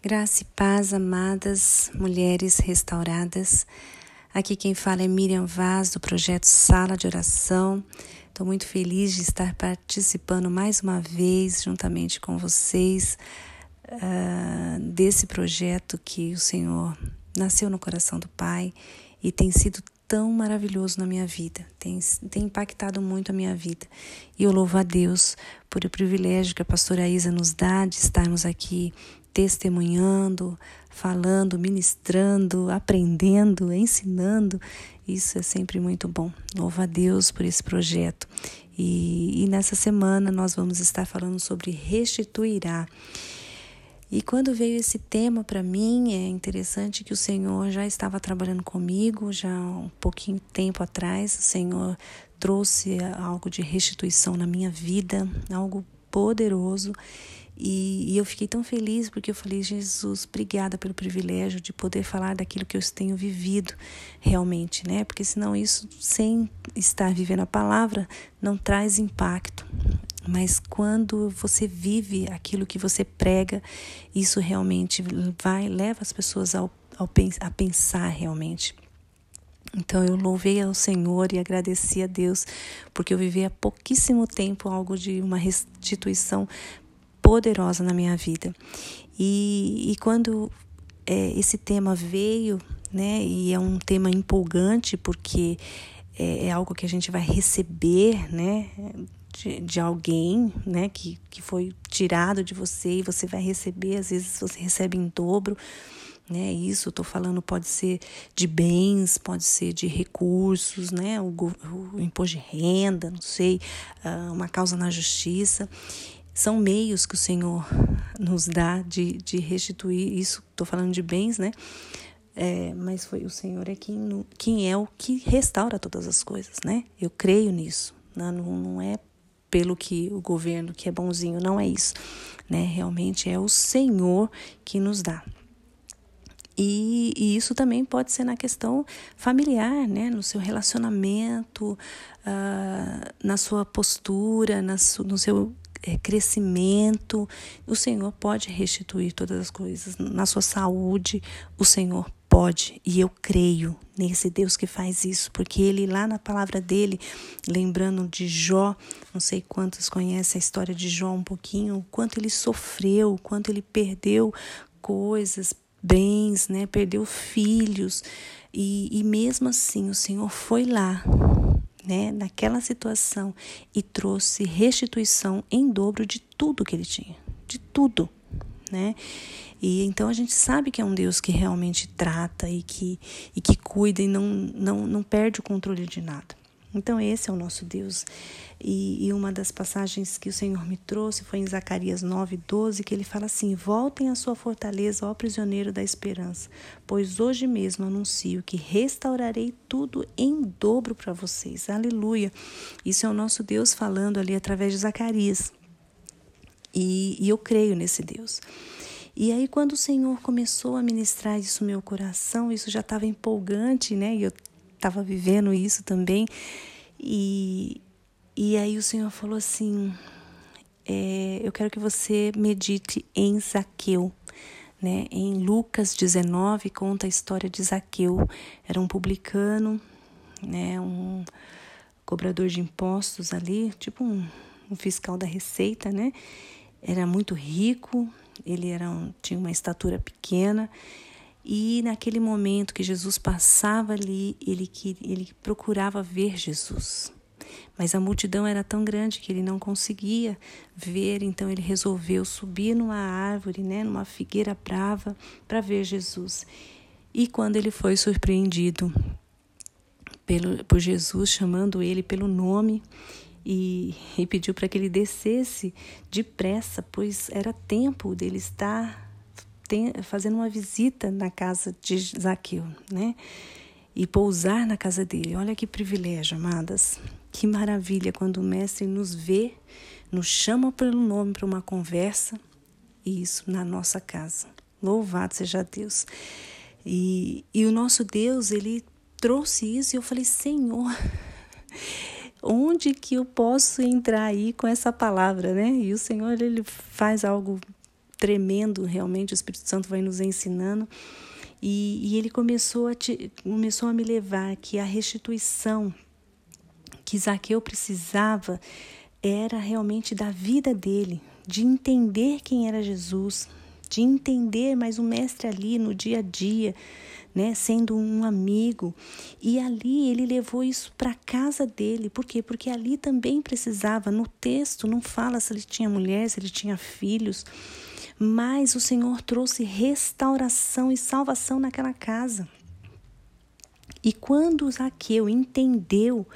Graça e paz, amadas mulheres restauradas. Aqui quem fala é Miriam Vaz, do projeto Sala de Oração. Estou muito feliz de estar participando mais uma vez, juntamente com vocês, uh, desse projeto que o Senhor nasceu no coração do Pai e tem sido tão maravilhoso na minha vida, tem, tem impactado muito a minha vida. E eu louvo a Deus por o privilégio que a pastora Isa nos dá de estarmos aqui testemunhando, falando, ministrando, aprendendo, ensinando. Isso é sempre muito bom. Louvo a Deus por esse projeto. E, e nessa semana nós vamos estar falando sobre restituirá. E quando veio esse tema para mim, é interessante que o Senhor já estava trabalhando comigo, já um pouquinho tempo atrás, o Senhor trouxe algo de restituição na minha vida, algo poderoso. E, e, eu fiquei tão feliz porque eu falei, Jesus, obrigada pelo privilégio de poder falar daquilo que eu tenho vivido realmente, né? Porque senão isso, sem estar vivendo a palavra, não traz impacto. Mas quando você vive aquilo que você prega, isso realmente vai, leva as pessoas ao, ao, a pensar realmente. Então eu louvei ao Senhor e agradeci a Deus, porque eu vivi há pouquíssimo tempo algo de uma restituição poderosa na minha vida. E, e quando é, esse tema veio, né, e é um tema empolgante, porque é, é algo que a gente vai receber, né, de, de alguém, né, que, que foi tirado de você e você vai receber, às vezes você recebe em dobro, né? Isso, estou falando, pode ser de bens, pode ser de recursos, né? O, o imposto de renda, não sei, ah, uma causa na justiça. São meios que o Senhor nos dá de, de restituir isso. Estou falando de bens, né? É, mas foi o Senhor é quem, quem é o que restaura todas as coisas, né? Eu creio nisso. Né? Não, não é pelo que o governo que é bonzinho, não é isso, né? Realmente é o Senhor que nos dá. E, e, isso também pode ser na questão familiar, né? no seu relacionamento, uh, na sua postura, na su, no seu crescimento. O Senhor pode restituir todas as coisas. Na sua saúde, o Senhor pode, e eu creio nesse Deus que faz isso, porque ele lá na palavra dele, lembrando de Jó, não sei quantos conhecem a história de Jó um pouquinho, o quanto ele sofreu, o quanto ele perdeu coisas, bens, né? Perdeu filhos, e, e mesmo assim o Senhor foi lá, né, naquela situação e trouxe restituição em dobro de tudo que ele tinha, de tudo, né? E então a gente sabe que é um Deus que realmente trata e que, e que cuida e não, não, não perde o controle de nada. Então, esse é o nosso Deus. E, e, uma das passagens que o Senhor me trouxe foi em Zacarias 9, 12, que ele fala assim: Voltem à sua fortaleza, ó prisioneiro da esperança, pois hoje mesmo anuncio que restaurarei tudo em dobro para vocês. Aleluia. Isso é o nosso Deus falando ali através de Zacarias. E, e eu creio nesse Deus. E aí, quando o Senhor começou a ministrar isso no meu coração, isso já estava empolgante, né? E eu estava vivendo isso também. E, e aí o Senhor falou assim: é, Eu quero que você medite em Zaqueu. Né? Em Lucas 19 conta a história de Zaqueu. Era um publicano, né? um cobrador de impostos ali, tipo um, um fiscal da Receita, né? Era muito rico, ele era um, tinha uma estatura pequena e naquele momento que Jesus passava ali, ele, ele procurava ver Jesus. Mas a multidão era tão grande que ele não conseguia ver, então ele resolveu subir numa árvore, né, numa figueira brava, para ver Jesus. E quando ele foi surpreendido pelo, por Jesus chamando ele pelo nome, e, e pediu para que ele descesse depressa, pois era tempo dele estar tem, fazendo uma visita na casa de Zaqueu, né? E pousar na casa dele. Olha que privilégio, amadas. Que maravilha quando o mestre nos vê, nos chama pelo nome para uma conversa, e isso na nossa casa. Louvado seja Deus. E, e o nosso Deus, ele trouxe isso e eu falei, Senhor, onde que eu posso entrar aí com essa palavra, né? E o Senhor ele faz algo tremendo, realmente, o Espírito Santo vai nos ensinando. E, e ele começou a, te, começou a me levar que a restituição que Zaqueu precisava era realmente da vida dele, de entender quem era Jesus, de entender mais o mestre ali no dia a dia, né, sendo um amigo. E ali ele levou isso para casa dele. Por quê? Porque ali também precisava. No texto não fala se ele tinha mulher, se ele tinha filhos, mas o Senhor trouxe restauração e salvação naquela casa. E quando Zaqueu entendeu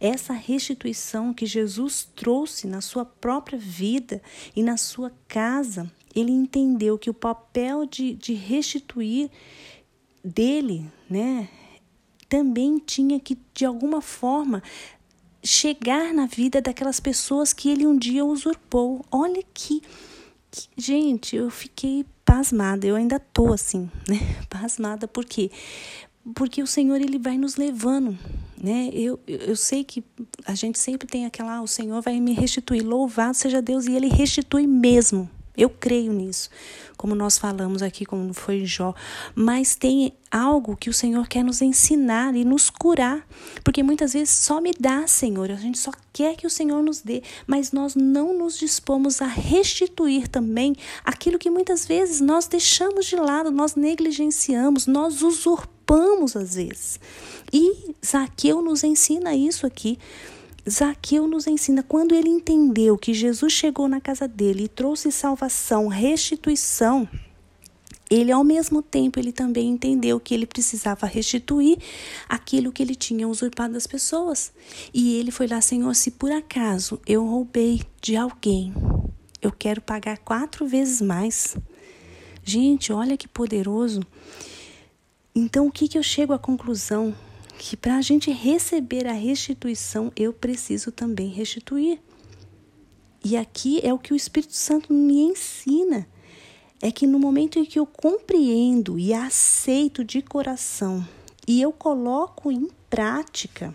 essa restituição que Jesus trouxe na sua própria vida e na sua casa, ele entendeu que o papel de, de restituir dele, né, também tinha que, de alguma forma, chegar na vida daquelas pessoas que ele um dia usurpou. Olha que, que gente, eu fiquei pasmada, eu ainda tô assim, né? Pasmada, por quê? Porque o Senhor ele vai nos levando, né? Eu, eu sei que a gente sempre tem aquela, ah, o Senhor vai me restituir, louvado seja Deus, e ele restitui mesmo. Eu creio nisso, como nós falamos aqui, como foi Jó. Mas tem algo que o Senhor quer nos ensinar e nos curar. Porque muitas vezes só me dá, Senhor. A gente só quer que o Senhor nos dê, mas nós não nos dispomos a restituir também aquilo que muitas vezes nós deixamos de lado, nós negligenciamos, nós usurpamos às vezes. E Zaqueu nos ensina isso aqui. Zaqueu nos ensina quando ele entendeu que Jesus chegou na casa dele e trouxe salvação, restituição, ele ao mesmo tempo ele também entendeu que ele precisava restituir aquilo que ele tinha usurpado das pessoas. E ele foi lá, Senhor, se por acaso eu roubei de alguém, eu quero pagar quatro vezes mais. Gente, olha que poderoso. Então, o que, que eu chego à conclusão? Que para a gente receber a restituição, eu preciso também restituir. E aqui é o que o Espírito Santo me ensina. É que no momento em que eu compreendo e aceito de coração e eu coloco em prática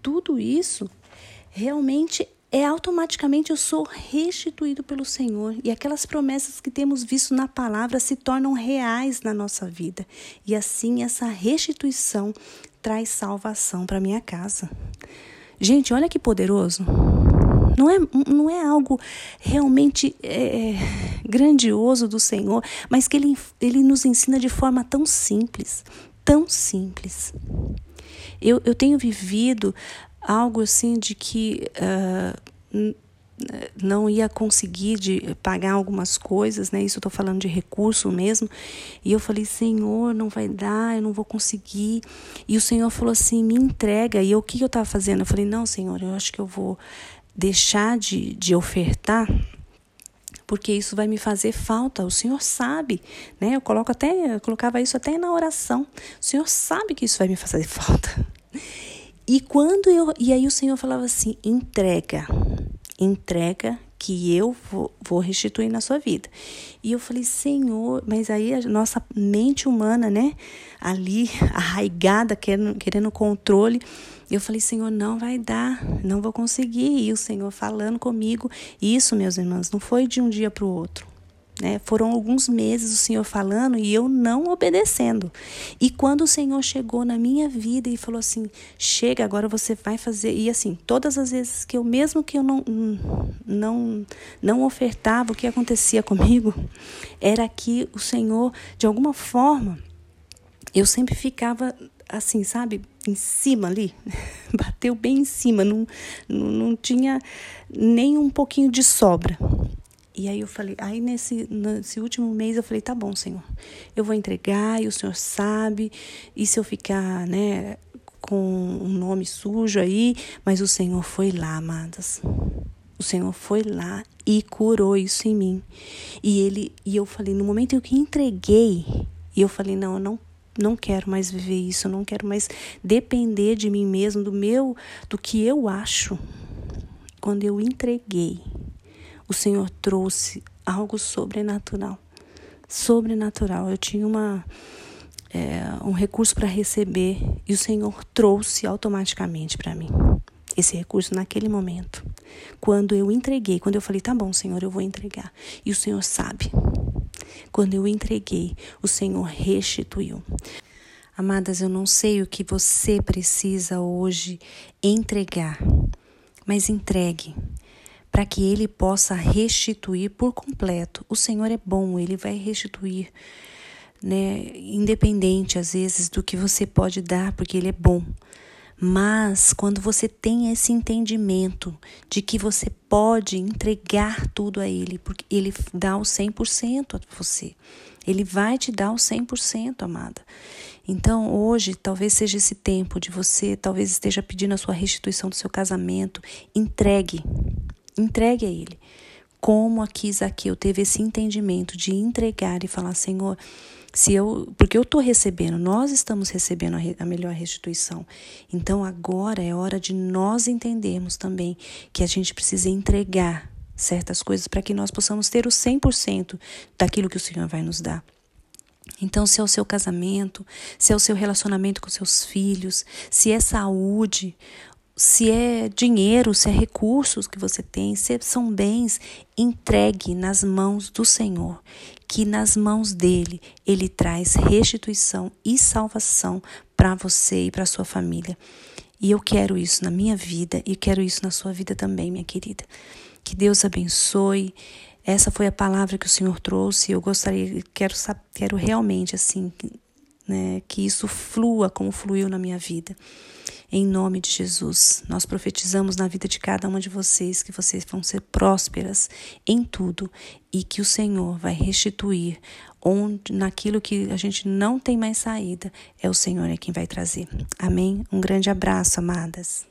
tudo isso, realmente é automaticamente eu sou restituído pelo Senhor e aquelas promessas que temos visto na palavra se tornam reais na nossa vida. E assim essa restituição traz salvação para minha casa. Gente, olha que poderoso. Não é, não é algo realmente é, grandioso do Senhor, mas que ele, ele nos ensina de forma tão simples, tão simples. Eu, eu tenho vivido algo assim de que uh, não ia conseguir de pagar algumas coisas, né? Isso eu tô falando de recurso mesmo. E eu falei, Senhor, não vai dar, eu não vou conseguir. E o Senhor falou assim, me entrega. E eu, o que eu estava fazendo? Eu falei, não, Senhor, eu acho que eu vou deixar de, de ofertar porque isso vai me fazer falta. O Senhor sabe, né? Eu coloco até, eu colocava isso até na oração. O Senhor sabe que isso vai me fazer falta. E quando eu. E aí o Senhor falava assim: entrega, entrega que eu vou, vou restituir na sua vida. E eu falei, Senhor, mas aí a nossa mente humana, né, ali arraigada, querendo, querendo controle. Eu falei, Senhor, não vai dar, não vou conseguir. E o Senhor falando comigo. Isso, meus irmãos, não foi de um dia para o outro. Né? Foram alguns meses o Senhor falando e eu não obedecendo. E quando o Senhor chegou na minha vida e falou assim: chega, agora você vai fazer. E assim, todas as vezes que eu, mesmo que eu não, não, não ofertava, o que acontecia comigo era que o Senhor, de alguma forma, eu sempre ficava assim, sabe, em cima ali, bateu bem em cima, não, não, não tinha nem um pouquinho de sobra. E aí eu falei, aí nesse, nesse último mês eu falei, tá bom, Senhor, eu vou entregar e o Senhor sabe, e se eu ficar, né, com um nome sujo aí, mas o Senhor foi lá, amadas. O Senhor foi lá e curou isso em mim. E ele e eu falei, no momento em que entreguei, e eu falei, não, eu não não quero mais viver isso, eu não quero mais depender de mim mesmo, do meu, do que eu acho. Quando eu entreguei, o Senhor trouxe algo sobrenatural. Sobrenatural. Eu tinha uma, é, um recurso para receber e o Senhor trouxe automaticamente para mim. esse recurso naquele momento. Quando eu entreguei, quando eu falei, tá bom, Senhor, eu vou entregar. E o Senhor sabe. Quando eu entreguei, o Senhor restituiu. Amadas, eu não sei o que você precisa hoje entregar, mas entregue para que ele possa restituir por completo. O Senhor é bom, ele vai restituir, né, independente às vezes do que você pode dar, porque ele é bom. Mas quando você tem esse entendimento de que você pode entregar tudo a Ele, porque Ele dá o 100% a você. Ele vai te dar o 100%, amada. Então, hoje, talvez seja esse tempo de você, talvez esteja pedindo a sua restituição do seu casamento. Entregue. Entregue a Ele. Como aqui Zaqueu teve esse entendimento de entregar e falar: Senhor, se eu, porque eu estou recebendo, nós estamos recebendo a, a, melhor restituição. Então agora é hora de nós entendermos também que a gente precisa entregar certas coisas para que nós possamos ter o 100% daquilo que o Senhor vai nos dar. Então, se é o seu casamento, se é o seu relacionamento com seus filhos, se é saúde, se é dinheiro, se é recursos que você tem, se são bens, entregue nas mãos do Senhor, que nas mãos dele ele traz restituição e salvação para você e para sua família. E eu quero isso na minha vida e quero isso na sua vida também, minha querida. Que Deus abençoe. Essa foi a palavra que o Senhor trouxe. Eu gostaria, quero, quero realmente assim, né, que isso flua como fluiu na minha vida. Em nome de Jesus, nós profetizamos na vida de cada uma de vocês que vocês vão ser prósperas em tudo e que o Senhor vai restituir onde naquilo que a gente não tem mais saída, é o Senhor é quem vai trazer. Amém. Um grande abraço, amadas.